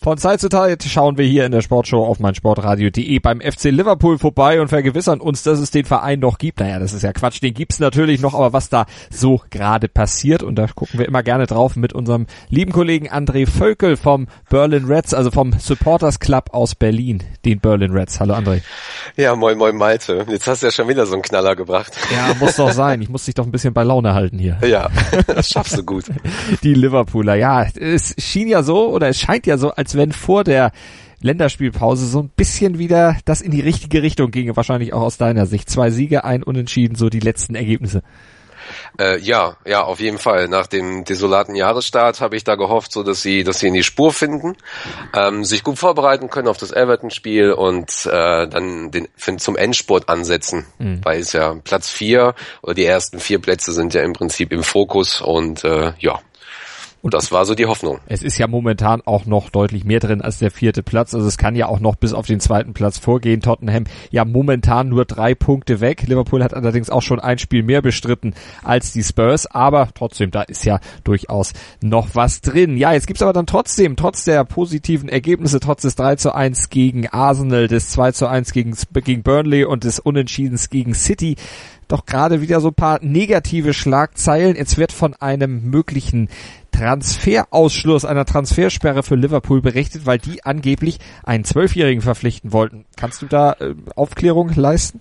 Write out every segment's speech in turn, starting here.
Von Zeit zu Zeit schauen wir hier in der Sportshow auf meinsportradio.de beim FC Liverpool vorbei und vergewissern uns, dass es den Verein noch gibt. Naja, das ist ja Quatsch, den gibt's natürlich noch, aber was da so gerade passiert und da gucken wir immer gerne drauf mit unserem lieben Kollegen André Völkel vom Berlin Reds, also vom Supporters Club aus Berlin, den Berlin Reds. Hallo André. Ja, moin moin Malte. Jetzt hast du ja schon wieder so einen Knaller gebracht. Ja, muss doch sein. Ich muss dich doch ein bisschen bei Laune halten hier. Ja, das schaffst du gut. Die Liverpooler, ja, es schien ja so oder es scheint ja so, als wenn vor der Länderspielpause so ein bisschen wieder das in die richtige Richtung ginge, wahrscheinlich auch aus deiner Sicht. Zwei Siege, ein Unentschieden, so die letzten Ergebnisse. Äh, ja, ja, auf jeden Fall. Nach dem desolaten Jahresstart habe ich da gehofft, so dass sie, dass sie in die Spur finden, ähm, sich gut vorbereiten können auf das Everton-Spiel und äh, dann den zum Endspurt ansetzen, mhm. weil es ja Platz vier oder die ersten vier Plätze sind ja im Prinzip im Fokus und äh, ja, und das war so die Hoffnung. Es ist ja momentan auch noch deutlich mehr drin als der vierte Platz. Also es kann ja auch noch bis auf den zweiten Platz vorgehen. Tottenham ja momentan nur drei Punkte weg. Liverpool hat allerdings auch schon ein Spiel mehr bestritten als die Spurs. Aber trotzdem, da ist ja durchaus noch was drin. Ja, jetzt gibt's aber dann trotzdem, trotz der positiven Ergebnisse, trotz des 3 zu 1 gegen Arsenal, des 2 zu 1 gegen, gegen Burnley und des Unentschiedens gegen City, doch gerade wieder so ein paar negative Schlagzeilen. Jetzt wird von einem möglichen Transferausschluss, einer Transfersperre für Liverpool berichtet, weil die angeblich einen Zwölfjährigen verpflichten wollten. Kannst du da äh, Aufklärung leisten?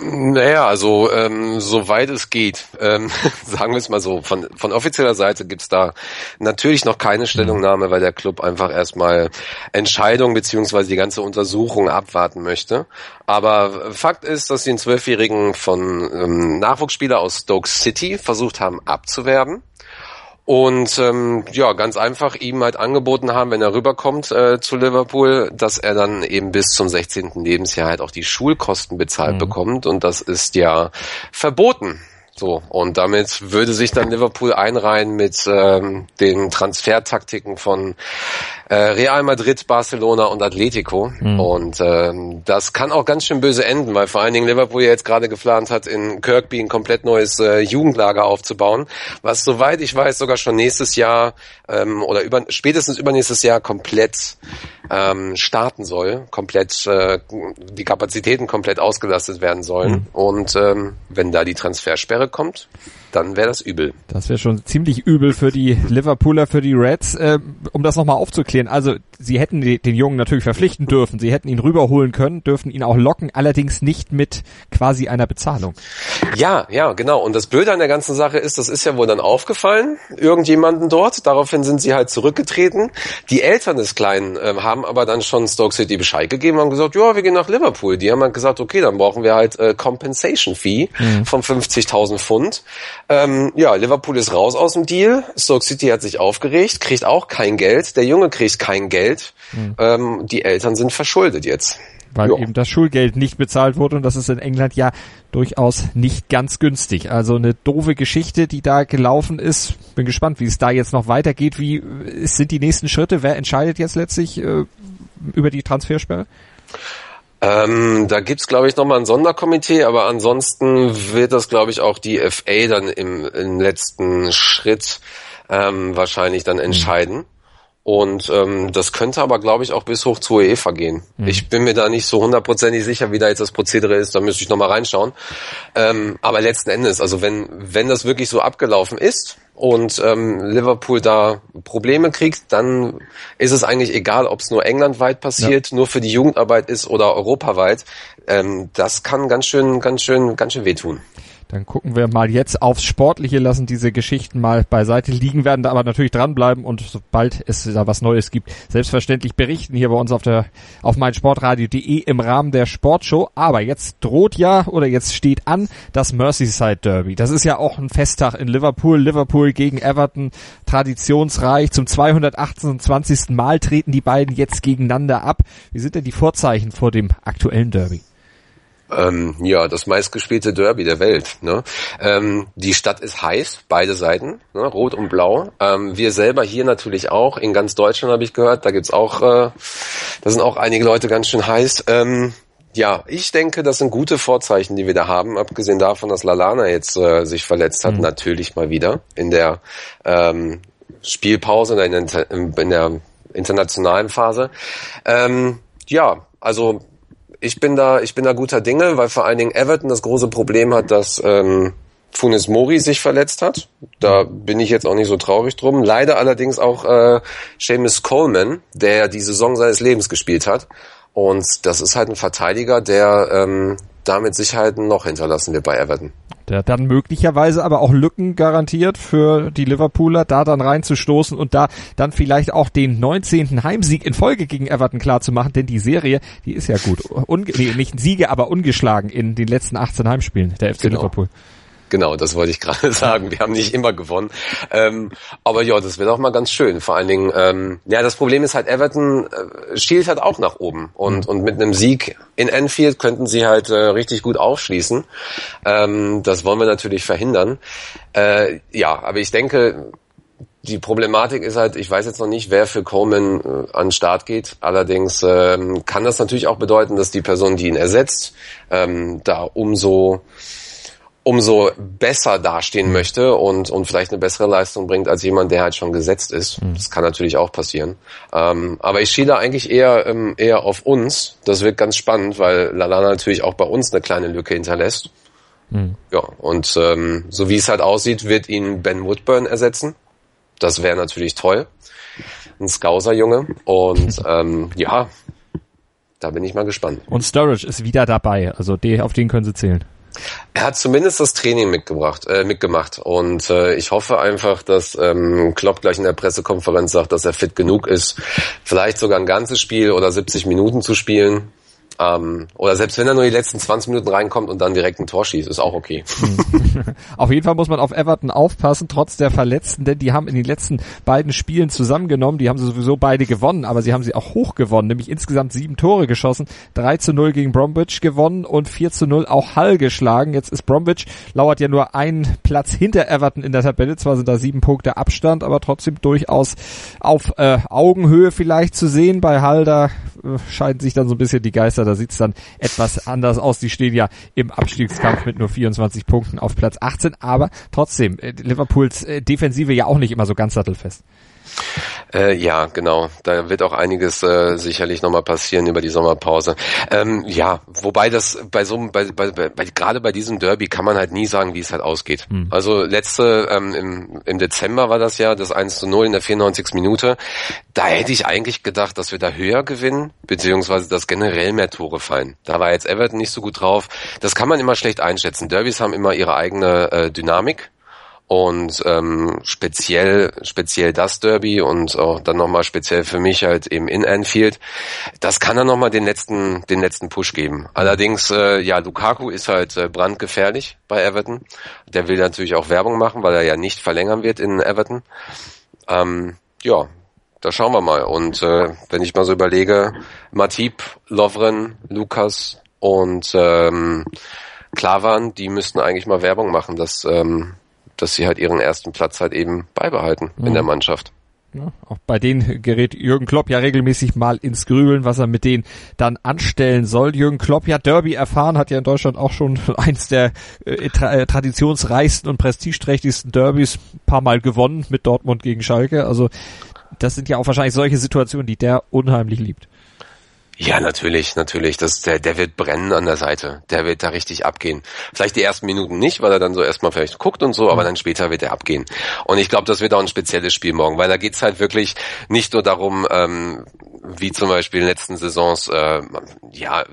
Naja, also ähm, soweit es geht, ähm, sagen wir es mal so, von, von offizieller Seite gibt's da natürlich noch keine Stellungnahme, weil der Club einfach erstmal Entscheidung beziehungsweise die ganze Untersuchung abwarten möchte. Aber Fakt ist, dass sie einen Zwölfjährigen von ähm, Nachwuchsspieler aus Stoke City versucht haben abzuwerben und ähm, ja, ganz einfach ihm halt angeboten haben, wenn er rüberkommt äh, zu Liverpool, dass er dann eben bis zum 16. Lebensjahr halt auch die Schulkosten bezahlt mhm. bekommt. Und das ist ja verboten. So, und damit würde sich dann Liverpool einreihen mit ähm, den Transfertaktiken von äh, Real Madrid, Barcelona und Atletico. Mhm. Und ähm, das kann auch ganz schön böse enden, weil vor allen Dingen Liverpool jetzt gerade geplant hat, in Kirkby ein komplett neues äh, Jugendlager aufzubauen, was soweit ich weiß sogar schon nächstes Jahr ähm, oder über, spätestens übernächstes Jahr komplett ähm, starten soll, komplett äh, die Kapazitäten komplett ausgelastet werden sollen. Mhm. Und ähm, wenn da die Transfersperre kommt, dann wäre das übel. Das wäre schon ziemlich übel für die Liverpooler, für die Reds. Äh, um das nochmal aufzuklären, also sie hätten den Jungen natürlich verpflichten dürfen, sie hätten ihn rüberholen können, dürfen ihn auch locken, allerdings nicht mit quasi einer Bezahlung. Ja, ja, genau. Und das Blöde an der ganzen Sache ist, das ist ja wohl dann aufgefallen, irgendjemanden dort. Daraufhin sind sie halt zurückgetreten. Die Eltern des Kleinen äh, haben aber dann schon Stoke City Bescheid gegeben und gesagt, ja, wir gehen nach Liverpool. Die haben halt gesagt, okay, dann brauchen wir halt äh, Compensation Fee mhm. von 50.000 Pfund. Ähm, ja, Liverpool ist raus aus dem Deal. Stoke City hat sich aufgeregt, kriegt auch kein Geld. Der Junge kriegt kein Geld. Mhm. Ähm, die Eltern sind verschuldet jetzt. Weil jo. eben das Schulgeld nicht bezahlt wurde und das ist in England ja durchaus nicht ganz günstig. Also eine doofe Geschichte, die da gelaufen ist. Bin gespannt, wie es da jetzt noch weitergeht. Wie sind die nächsten Schritte? Wer entscheidet jetzt letztlich äh, über die Transfersperre? Ähm, da gibt's glaube ich, nochmal ein Sonderkomitee, aber ansonsten wird das, glaube ich, auch die FA dann im, im letzten Schritt ähm, wahrscheinlich dann entscheiden. Und ähm, das könnte aber, glaube ich, auch bis hoch zur UEFA gehen. Mhm. Ich bin mir da nicht so hundertprozentig sicher, wie da jetzt das Prozedere ist. Da müsste ich nochmal reinschauen. Ähm, aber letzten Endes, also wenn, wenn das wirklich so abgelaufen ist und ähm, Liverpool da Probleme kriegt, dann ist es eigentlich egal, ob es nur englandweit passiert, ja. nur für die Jugendarbeit ist oder europaweit. Ähm, das kann ganz schön, ganz schön, ganz schön wehtun. Dann gucken wir mal jetzt aufs Sportliche, lassen diese Geschichten mal beiseite liegen, werden da aber natürlich dranbleiben und sobald es da was Neues gibt, selbstverständlich berichten hier bei uns auf der auf meinsportradio.de im Rahmen der Sportshow. Aber jetzt droht ja oder jetzt steht an das Merseyside Derby. Das ist ja auch ein Festtag in Liverpool. Liverpool gegen Everton, traditionsreich. Zum 228. Mal treten die beiden jetzt gegeneinander ab. Wie sind denn die Vorzeichen vor dem aktuellen Derby? Ähm, ja, das meistgespielte Derby der Welt. Ne? Ähm, die Stadt ist heiß, beide Seiten, ne? rot und blau. Ähm, wir selber hier natürlich auch, in ganz Deutschland habe ich gehört, da gibt's auch, äh, da sind auch einige Leute ganz schön heiß. Ähm, Ja, ich denke, das sind gute Vorzeichen, die wir da haben, abgesehen davon, dass Lalana jetzt äh, sich verletzt hat, mhm. natürlich mal wieder in der ähm, Spielpause, in der, in der internationalen Phase. Ähm, ja, also ich bin da, ich bin da guter Dinge, weil vor allen Dingen Everton das große Problem hat, dass ähm, Funes Mori sich verletzt hat. Da bin ich jetzt auch nicht so traurig drum. Leider allerdings auch äh, Seamus Coleman, der die Saison seines Lebens gespielt hat. Und das ist halt ein Verteidiger, der ähm, damit Sicherheit noch hinterlassen wird bei Everton. Der dann möglicherweise aber auch Lücken garantiert für die Liverpooler, da dann reinzustoßen und da dann vielleicht auch den 19. Heimsieg in Folge gegen Everton klar zu machen, denn die Serie, die ist ja gut. Unge nee, nicht Siege, aber ungeschlagen in den letzten 18 Heimspielen der FC genau. Liverpool. Genau, das wollte ich gerade sagen. Wir haben nicht immer gewonnen. Ähm, aber ja, das wird auch mal ganz schön. Vor allen Dingen, ähm, ja, das Problem ist halt, Everton äh, schielt halt auch nach oben. Und, mhm. und mit einem Sieg in Enfield könnten sie halt äh, richtig gut aufschließen. Ähm, das wollen wir natürlich verhindern. Äh, ja, aber ich denke, die Problematik ist halt, ich weiß jetzt noch nicht, wer für Coleman äh, an den Start geht. Allerdings ähm, kann das natürlich auch bedeuten, dass die Person, die ihn ersetzt, ähm, da umso umso besser dastehen möchte und, und vielleicht eine bessere Leistung bringt als jemand, der halt schon gesetzt ist. Mhm. Das kann natürlich auch passieren. Ähm, aber ich schiele eigentlich eher, ähm, eher auf uns. Das wird ganz spannend, weil Lalana natürlich auch bei uns eine kleine Lücke hinterlässt. Mhm. Ja, und ähm, so wie es halt aussieht, wird ihn Ben Woodburn ersetzen. Das wäre natürlich toll. Ein Scouser-Junge. Und ähm, ja, da bin ich mal gespannt. Und Storage ist wieder dabei. Also die, auf den können sie zählen. Er hat zumindest das Training mitgebracht, äh, mitgemacht und äh, ich hoffe einfach, dass ähm, Klopp gleich in der Pressekonferenz sagt, dass er fit genug ist, vielleicht sogar ein ganzes Spiel oder 70 Minuten zu spielen. Ähm, oder selbst wenn er nur die letzten 20 Minuten reinkommt und dann direkt ein Tor schießt, ist auch okay. auf jeden Fall muss man auf Everton aufpassen, trotz der Verletzten, denn die haben in den letzten beiden Spielen zusammengenommen, die haben sie sowieso beide gewonnen, aber sie haben sie auch hoch gewonnen, nämlich insgesamt sieben Tore geschossen, 3 zu 0 gegen Bromwich gewonnen und 4 zu 0 auch Hull geschlagen. Jetzt ist Bromwich, lauert ja nur ein Platz hinter Everton in der Tabelle, zwar sind da sieben Punkte Abstand, aber trotzdem durchaus auf äh, Augenhöhe vielleicht zu sehen. Bei Hull, da äh, scheiden sich dann so ein bisschen die Geister da sieht's dann etwas anders aus. Die stehen ja im Abstiegskampf mit nur 24 Punkten auf Platz 18, aber trotzdem, äh, Liverpools äh, Defensive ja auch nicht immer so ganz sattelfest. Äh, ja, genau. Da wird auch einiges äh, sicherlich nochmal passieren über die Sommerpause. Ähm, ja, wobei das bei so bei, bei, bei gerade bei diesem Derby kann man halt nie sagen, wie es halt ausgeht. Hm. Also letzte ähm, im, im Dezember war das ja das 1 zu 0 in der 94. Minute. Da hätte ich eigentlich gedacht, dass wir da höher gewinnen, beziehungsweise dass generell mehr Tore fallen. Da war jetzt Everton nicht so gut drauf. Das kann man immer schlecht einschätzen. Derbys haben immer ihre eigene äh, Dynamik und ähm, speziell speziell das Derby und auch dann nochmal speziell für mich halt eben in Anfield, das kann dann nochmal den letzten den letzten Push geben. Allerdings äh, ja Lukaku ist halt äh, brandgefährlich bei Everton. Der will natürlich auch Werbung machen, weil er ja nicht verlängern wird in Everton. Ähm, ja, da schauen wir mal. Und äh, wenn ich mal so überlege, Matip, Lovren, Lukas und ähm, Klavan, die müssten eigentlich mal Werbung machen, dass ähm, dass sie halt ihren ersten Platz halt eben beibehalten mhm. in der Mannschaft. Ja, auch bei denen gerät Jürgen Klopp ja regelmäßig mal ins Grübeln, was er mit denen dann anstellen soll. Jürgen Klopp ja Derby erfahren, hat ja in Deutschland auch schon eins der äh, tra äh, traditionsreichsten und prestigeträchtigsten Derbys paar Mal gewonnen mit Dortmund gegen Schalke. Also das sind ja auch wahrscheinlich solche Situationen, die der unheimlich liebt. Ja, natürlich, natürlich. Das, der, der wird brennen an der Seite. Der wird da richtig abgehen. Vielleicht die ersten Minuten nicht, weil er dann so erstmal vielleicht guckt und so, aber dann später wird er abgehen. Und ich glaube, das wird auch ein spezielles Spiel morgen, weil da geht's halt wirklich nicht nur darum, ähm, wie zum Beispiel in den letzten Saisons, äh, ja,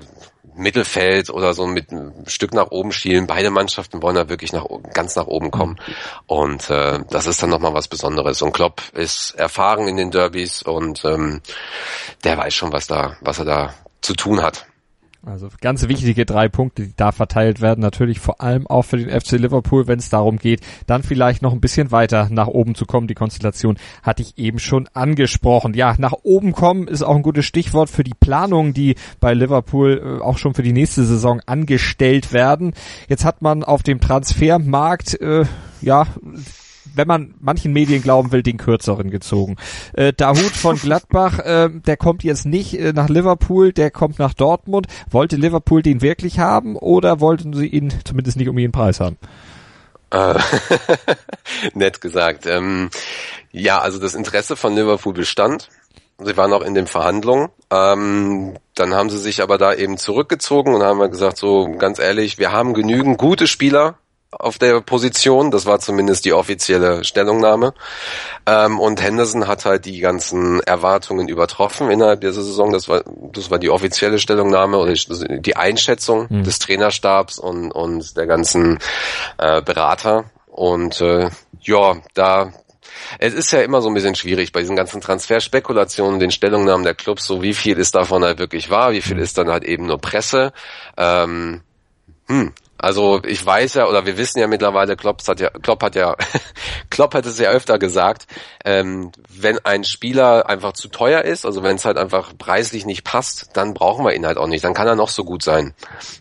Mittelfeld oder so mit ein Stück nach oben schielen. Beide Mannschaften wollen da wirklich nach, ganz nach oben kommen. Und äh, das ist dann nochmal was Besonderes. Und Klopp ist erfahren in den Derbys und ähm, der weiß schon, was da, was er da zu tun hat. Also ganz wichtige drei Punkte, die da verteilt werden. Natürlich vor allem auch für den FC Liverpool, wenn es darum geht, dann vielleicht noch ein bisschen weiter nach oben zu kommen. Die Konstellation hatte ich eben schon angesprochen. Ja, nach oben kommen ist auch ein gutes Stichwort für die Planungen, die bei Liverpool äh, auch schon für die nächste Saison angestellt werden. Jetzt hat man auf dem Transfermarkt äh, ja wenn man manchen Medien glauben will, den kürzeren gezogen. Äh, Dahut von Gladbach, äh, der kommt jetzt nicht äh, nach Liverpool, der kommt nach Dortmund. Wollte Liverpool den wirklich haben oder wollten sie ihn zumindest nicht um ihren Preis haben? Äh, nett gesagt. Ähm, ja, also das Interesse von Liverpool bestand. Sie waren auch in den Verhandlungen. Ähm, dann haben sie sich aber da eben zurückgezogen und haben gesagt, so ganz ehrlich, wir haben genügend gute Spieler auf der Position. Das war zumindest die offizielle Stellungnahme. Ähm, und Henderson hat halt die ganzen Erwartungen übertroffen innerhalb dieser Saison. Das war, das war die offizielle Stellungnahme oder die Einschätzung mhm. des Trainerstabs und, und der ganzen äh, Berater. Und äh, ja, da es ist ja immer so ein bisschen schwierig bei diesen ganzen Transferspekulationen, den Stellungnahmen der Clubs, so wie viel ist davon halt wirklich wahr, wie viel ist dann halt eben nur Presse. Ähm, hm, also ich weiß ja, oder wir wissen ja mittlerweile, Klopp hat ja, Klopp hat ja, Klopp hat es ja öfter gesagt, ähm, wenn ein Spieler einfach zu teuer ist, also wenn es halt einfach preislich nicht passt, dann brauchen wir ihn halt auch nicht. Dann kann er noch so gut sein.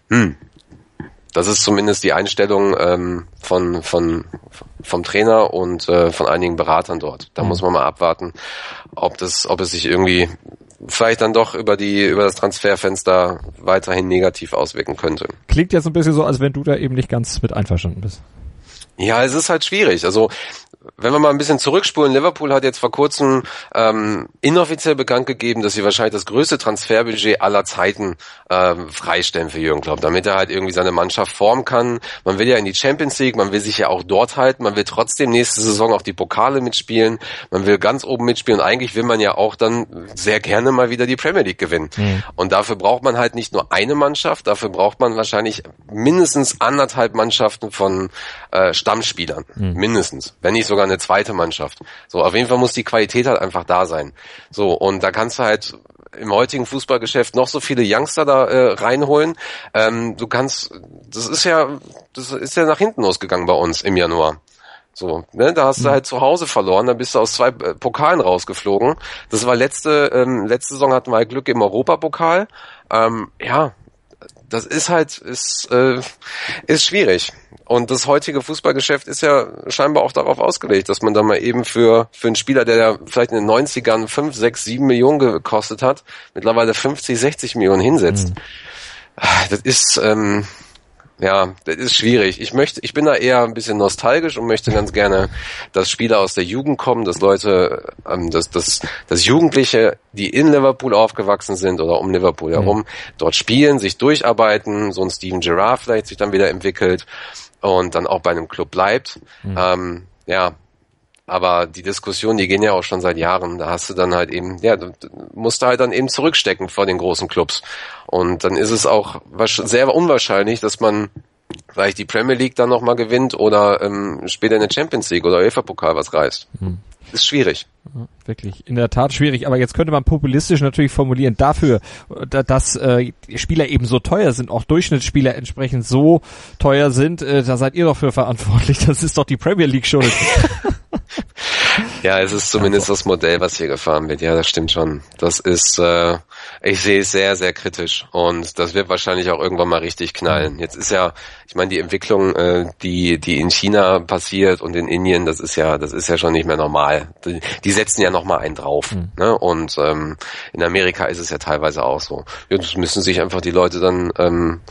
Hm. Das ist zumindest die Einstellung ähm, von, von, vom Trainer und äh, von einigen Beratern dort. Da mhm. muss man mal abwarten, ob das, ob es sich irgendwie vielleicht dann doch über die über das Transferfenster weiterhin negativ auswirken könnte. Klingt so ein bisschen so, als wenn du da eben nicht ganz mit einverstanden bist. Ja, es ist halt schwierig. Also wenn wir mal ein bisschen zurückspulen, Liverpool hat jetzt vor kurzem ähm, inoffiziell bekannt gegeben, dass sie wahrscheinlich das größte Transferbudget aller Zeiten ähm, freistellen für Jürgen Klopp, damit er halt irgendwie seine Mannschaft formen kann. Man will ja in die Champions League, man will sich ja auch dort halten, man will trotzdem nächste Saison auch die Pokale mitspielen, man will ganz oben mitspielen und eigentlich will man ja auch dann sehr gerne mal wieder die Premier League gewinnen. Mhm. Und dafür braucht man halt nicht nur eine Mannschaft, dafür braucht man wahrscheinlich mindestens anderthalb Mannschaften von äh, Stammspielern, mhm. mindestens, wenn nicht sogar eine zweite Mannschaft. So, auf jeden Fall muss die Qualität halt einfach da sein. So, und da kannst du halt im heutigen Fußballgeschäft noch so viele Youngster da äh, reinholen. Ähm, du kannst, das ist ja, das ist ja nach hinten losgegangen bei uns im Januar. So, ne, da hast du mhm. halt zu Hause verloren, dann bist du aus zwei äh, Pokalen rausgeflogen. Das war letzte, ähm, letzte Saison hatten wir halt Glück im Europapokal. Ähm, ja, das ist halt, ist, äh, ist schwierig. Und das heutige Fußballgeschäft ist ja scheinbar auch darauf ausgelegt, dass man da mal eben für, für einen Spieler, der ja vielleicht in den 90ern 5, 6, 7 Millionen gekostet hat, mittlerweile 50, 60 Millionen hinsetzt. Mhm. Das ist, ähm, ja, das ist schwierig. Ich möchte, ich bin da eher ein bisschen nostalgisch und möchte ganz gerne, dass Spieler aus der Jugend kommen, dass Leute, ähm, dass, dass, dass Jugendliche, die in Liverpool aufgewachsen sind oder um Liverpool mhm. herum, dort spielen, sich durcharbeiten, so ein Steven Gerrard vielleicht sich dann wieder entwickelt und dann auch bei einem Club bleibt. Mhm. Ähm, ja, aber die Diskussion, die gehen ja auch schon seit Jahren. Da hast du dann halt eben, ja, du musst halt dann eben zurückstecken vor den großen Clubs. Und dann ist es auch sehr unwahrscheinlich, dass man vielleicht die Premier League dann nochmal gewinnt oder ähm, später in der Champions League oder UEFA-Pokal was reißt. Mhm. Ist schwierig. Wirklich, in der Tat schwierig. Aber jetzt könnte man populistisch natürlich formulieren, dafür, dass äh, Spieler eben so teuer sind, auch Durchschnittsspieler entsprechend so teuer sind, äh, da seid ihr doch für verantwortlich. Das ist doch die Premier League schuld. ja, es ist zumindest das Modell, was hier gefahren wird. Ja, das stimmt schon. Das ist, äh, ich sehe es sehr, sehr kritisch und das wird wahrscheinlich auch irgendwann mal richtig knallen. Jetzt ist ja, ich meine, die Entwicklung, äh, die die in China passiert und in Indien, das ist ja, das ist ja schon nicht mehr normal. Die, die setzen ja noch mal einen drauf. Mhm. Ne? Und ähm, in Amerika ist es ja teilweise auch so. Das müssen sich einfach die Leute dann, ähm,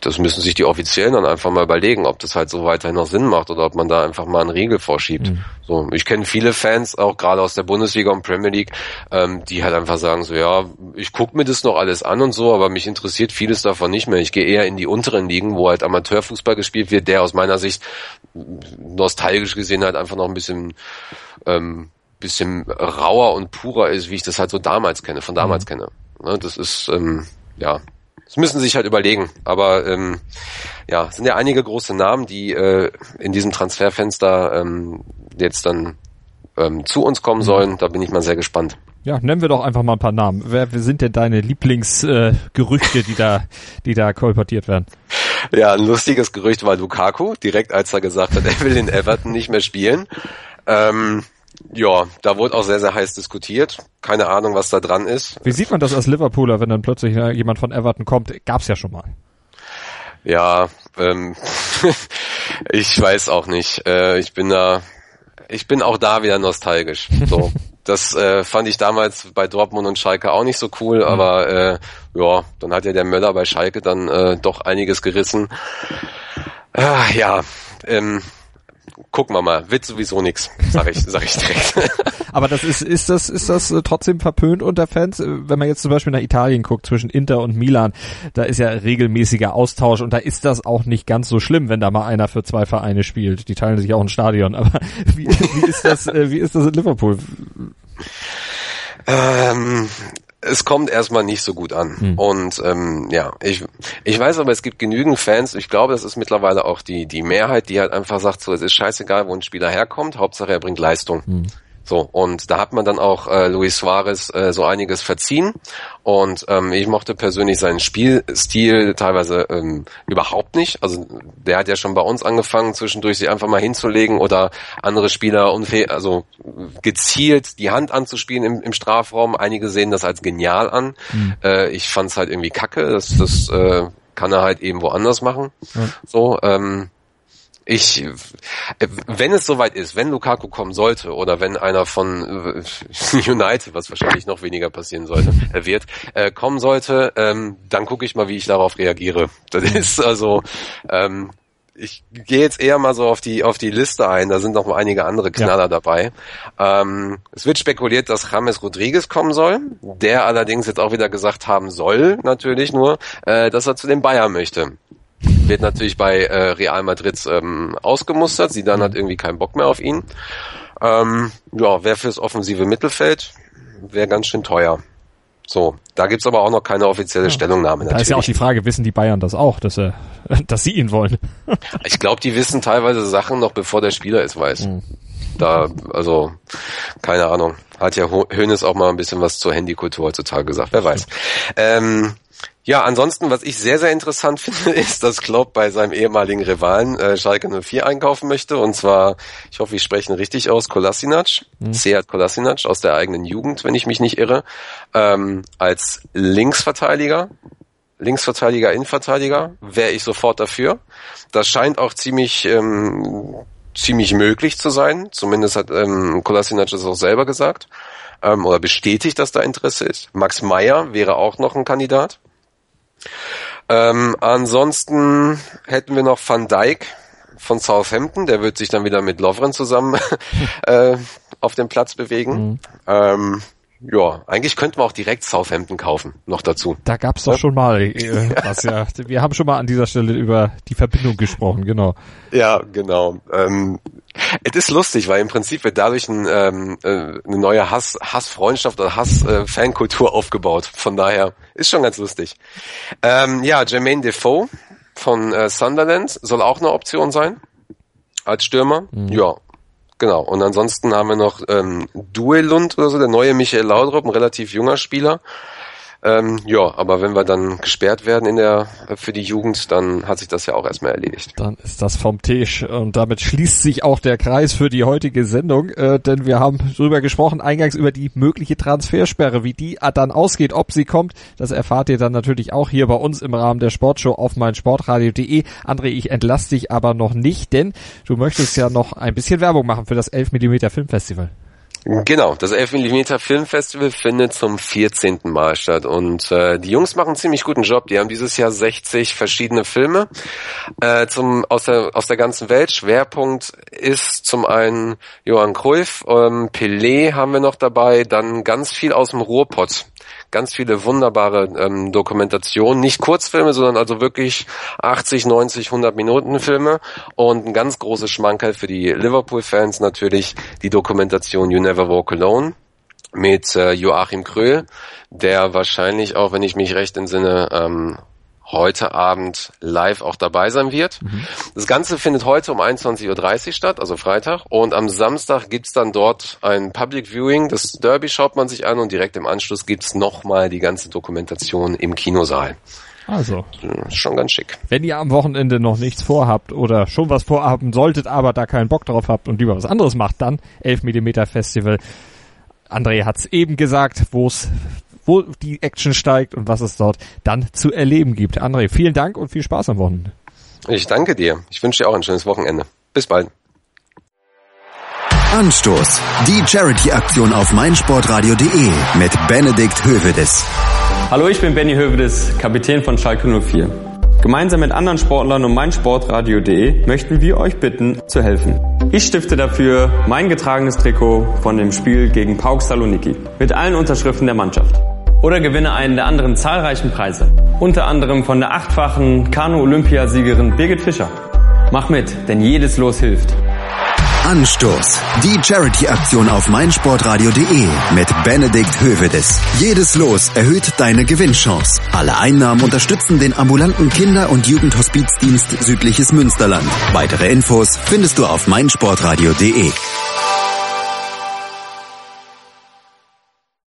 das müssen sich die Offiziellen dann einfach mal überlegen, ob das halt so weiterhin noch Sinn macht oder ob man da einfach mal einen Riegel vorschiebt. Mhm. So, ich kenne viele Fans, auch gerade aus der Bundesliga und Premier League, ähm, die halt einfach sagen so, ja, ich gucke mir das noch alles an und so, aber mich interessiert vieles davon nicht mehr. Ich gehe eher in die unteren Ligen, wo halt Amateurfußball gespielt wird, der aus meiner Sicht nostalgisch gesehen halt einfach noch ein bisschen ähm, bisschen rauer und purer ist, wie ich das halt so damals kenne, von damals mhm. kenne. Ne, das ist ähm, ja das müssen sie sich halt überlegen. Aber ähm, ja, es sind ja einige große Namen, die äh, in diesem Transferfenster ähm, jetzt dann ähm, zu uns kommen mhm. sollen. Da bin ich mal sehr gespannt. Ja, nennen wir doch einfach mal ein paar Namen. Wer, wer sind denn deine Lieblingsgerüchte, äh, die da, die da kolportiert werden? Ja, ein lustiges Gerücht war Lukaku, direkt als er gesagt hat, er will in Everton nicht mehr spielen. Ähm, ja, da wurde auch sehr, sehr heiß diskutiert. Keine Ahnung, was da dran ist. Wie sieht man das als Liverpooler, wenn dann plötzlich äh, jemand von Everton kommt? Gab's ja schon mal. Ja, ähm, ich weiß auch nicht. Äh, ich bin da, ich bin auch da wieder nostalgisch. So, das äh, fand ich damals bei Dortmund und Schalke auch nicht so cool, mhm. aber äh, ja, dann hat ja der Möller bei Schalke dann äh, doch einiges gerissen. Äh, ja, ähm, gucken wir mal, wird sowieso nix, sag ich, sag ich direkt. Aber das ist, ist das, ist das äh, trotzdem verpönt unter Fans? Äh, wenn man jetzt zum Beispiel nach Italien guckt, zwischen Inter und Milan, da ist ja regelmäßiger Austausch und da ist das auch nicht ganz so schlimm, wenn da mal einer für zwei Vereine spielt. Die teilen sich auch ein Stadion. Aber wie, wie ist das, äh, wie ist das in Liverpool? Ähm, es kommt erstmal nicht so gut an. Hm. Und ähm, ja, ich, ich weiß aber, es gibt genügend Fans, ich glaube, das ist mittlerweile auch die, die Mehrheit, die halt einfach sagt, so, es ist scheißegal, wo ein Spieler herkommt, Hauptsache er bringt Leistung. Hm. So, und da hat man dann auch äh, Luis Suarez äh, so einiges verziehen. Und ähm, ich mochte persönlich seinen Spielstil teilweise ähm, überhaupt nicht. Also der hat ja schon bei uns angefangen, zwischendurch sich einfach mal hinzulegen oder andere Spieler unfair, also gezielt die Hand anzuspielen im, im Strafraum. Einige sehen das als genial an. Mhm. Äh, ich fand es halt irgendwie kacke. Das, das äh, kann er halt eben woanders machen. Ja. So, ähm, ich, wenn es soweit ist, wenn Lukaku kommen sollte oder wenn einer von äh, United, was wahrscheinlich noch weniger passieren sollte, er wird, äh, kommen sollte, ähm, dann gucke ich mal, wie ich darauf reagiere. Das ist also, ähm, ich gehe jetzt eher mal so auf die auf die Liste ein. Da sind noch mal einige andere Knaller ja. dabei. Ähm, es wird spekuliert, dass James Rodriguez kommen soll. Der allerdings jetzt auch wieder gesagt haben soll, natürlich nur, äh, dass er zu den Bayern möchte wird natürlich bei äh, Real Madrid ähm, ausgemustert. Sie dann hat irgendwie keinen Bock mehr auf ihn. Ähm, ja, wäre fürs offensive Mittelfeld, wäre ganz schön teuer. So, da gibt's aber auch noch keine offizielle ja. Stellungnahme. Natürlich. Da ist ja auch die Frage, wissen die Bayern das auch, dass, er, dass sie ihn wollen? ich glaube, die wissen teilweise Sachen noch, bevor der Spieler es weiß. Mhm. Da, also, keine Ahnung. Hat ja Hönes auch mal ein bisschen was zur Handykultur heutzutage gesagt, wer weiß. Ähm, ja, ansonsten, was ich sehr, sehr interessant finde, ist, dass Klopp bei seinem ehemaligen Rivalen äh, Schalke 04 einkaufen möchte. Und zwar, ich hoffe, ich spreche ihn richtig aus, Kolasinac, mhm. Seat Kolasinac aus der eigenen Jugend, wenn ich mich nicht irre, ähm, als Linksverteidiger. Linksverteidiger, Innenverteidiger, wäre ich sofort dafür. Das scheint auch ziemlich ähm, ziemlich möglich zu sein. Zumindest hat ähm, Kolasinac das auch selber gesagt ähm, oder bestätigt, dass da Interesse ist. Max Meyer wäre auch noch ein Kandidat. Ähm, ansonsten hätten wir noch Van Dijk von Southampton, der wird sich dann wieder mit Lovren zusammen äh, auf dem Platz bewegen. Mhm. Ähm, ja, eigentlich könnten wir auch direkt Southampton kaufen, noch dazu. Da gab's doch ja? schon mal äh, was, ja. Wir haben schon mal an dieser Stelle über die Verbindung gesprochen, genau. Ja, genau. Ähm, es ist lustig, weil im Prinzip wird dadurch ein, ähm, äh, eine neue Hass, Hassfreundschaft oder Hass-Fankultur äh, aufgebaut. Von daher ist schon ganz lustig. Ähm, ja, Jermaine Defoe von äh, Sunderland soll auch eine Option sein als Stürmer. Mhm. Ja, Genau. Und ansonsten haben wir noch ähm, Duelund oder so, der neue Michael Laudrup, ein relativ junger Spieler. Ähm, ja, aber wenn wir dann gesperrt werden in der für die Jugend, dann hat sich das ja auch erstmal erledigt. Dann ist das vom Tisch und damit schließt sich auch der Kreis für die heutige Sendung, äh, denn wir haben drüber gesprochen, eingangs über die mögliche Transfersperre, wie die dann ausgeht, ob sie kommt, das erfahrt ihr dann natürlich auch hier bei uns im Rahmen der Sportshow auf meinsportradio.de. André, ich entlasse dich aber noch nicht, denn du möchtest ja noch ein bisschen Werbung machen für das 11 mm Filmfestival. Genau, das 11 mm Filmfestival findet zum 14. Mal statt und äh, die Jungs machen einen ziemlich guten Job. Die haben dieses Jahr 60 verschiedene Filme äh, zum aus der aus der ganzen Welt. Schwerpunkt ist zum einen Johann Cruyff, ähm, Pelé haben wir noch dabei, dann ganz viel aus dem Ruhrpott ganz viele wunderbare ähm, Dokumentationen, nicht Kurzfilme, sondern also wirklich 80, 90, 100 Minuten Filme. Und ein ganz großes Schmankerl für die Liverpool-Fans natürlich die Dokumentation You Never Walk Alone mit äh, Joachim Kröhl, der wahrscheinlich auch, wenn ich mich recht entsinne, ähm, heute Abend live auch dabei sein wird. Mhm. Das Ganze findet heute um 21.30 Uhr statt, also Freitag. Und am Samstag gibt's dann dort ein Public Viewing. Das Derby schaut man sich an und direkt im Anschluss gibt's nochmal die ganze Dokumentation im Kinosaal. Also. Schon ganz schick. Wenn ihr am Wochenende noch nichts vorhabt oder schon was vorhaben solltet, aber da keinen Bock drauf habt und lieber was anderes macht, dann 11 mm Festival. André hat's eben gesagt, wo es wo die Action steigt und was es dort dann zu erleben gibt. André, vielen Dank und viel Spaß am Wochenende. Ich danke dir. Ich wünsche dir auch ein schönes Wochenende. Bis bald. Anstoß. Die Charity-Aktion auf meinsportradio.de mit Benedikt Hövedes. Hallo, ich bin Benny Hövedes, Kapitän von Schalke 04. Gemeinsam mit anderen Sportlern und meinsportradio.de möchten wir euch bitten, zu helfen. Ich stifte dafür mein getragenes Trikot von dem Spiel gegen Pauk Saloniki mit allen Unterschriften der Mannschaft. Oder gewinne einen der anderen zahlreichen Preise. Unter anderem von der achtfachen Kanu-Olympiasiegerin Birgit Fischer. Mach mit, denn jedes Los hilft. Anstoß. Die Charity-Aktion auf meinsportradio.de mit Benedikt Hövedes. Jedes Los erhöht deine Gewinnchance. Alle Einnahmen unterstützen den ambulanten Kinder- und Jugendhospizdienst Südliches Münsterland. Weitere Infos findest du auf meinsportradio.de.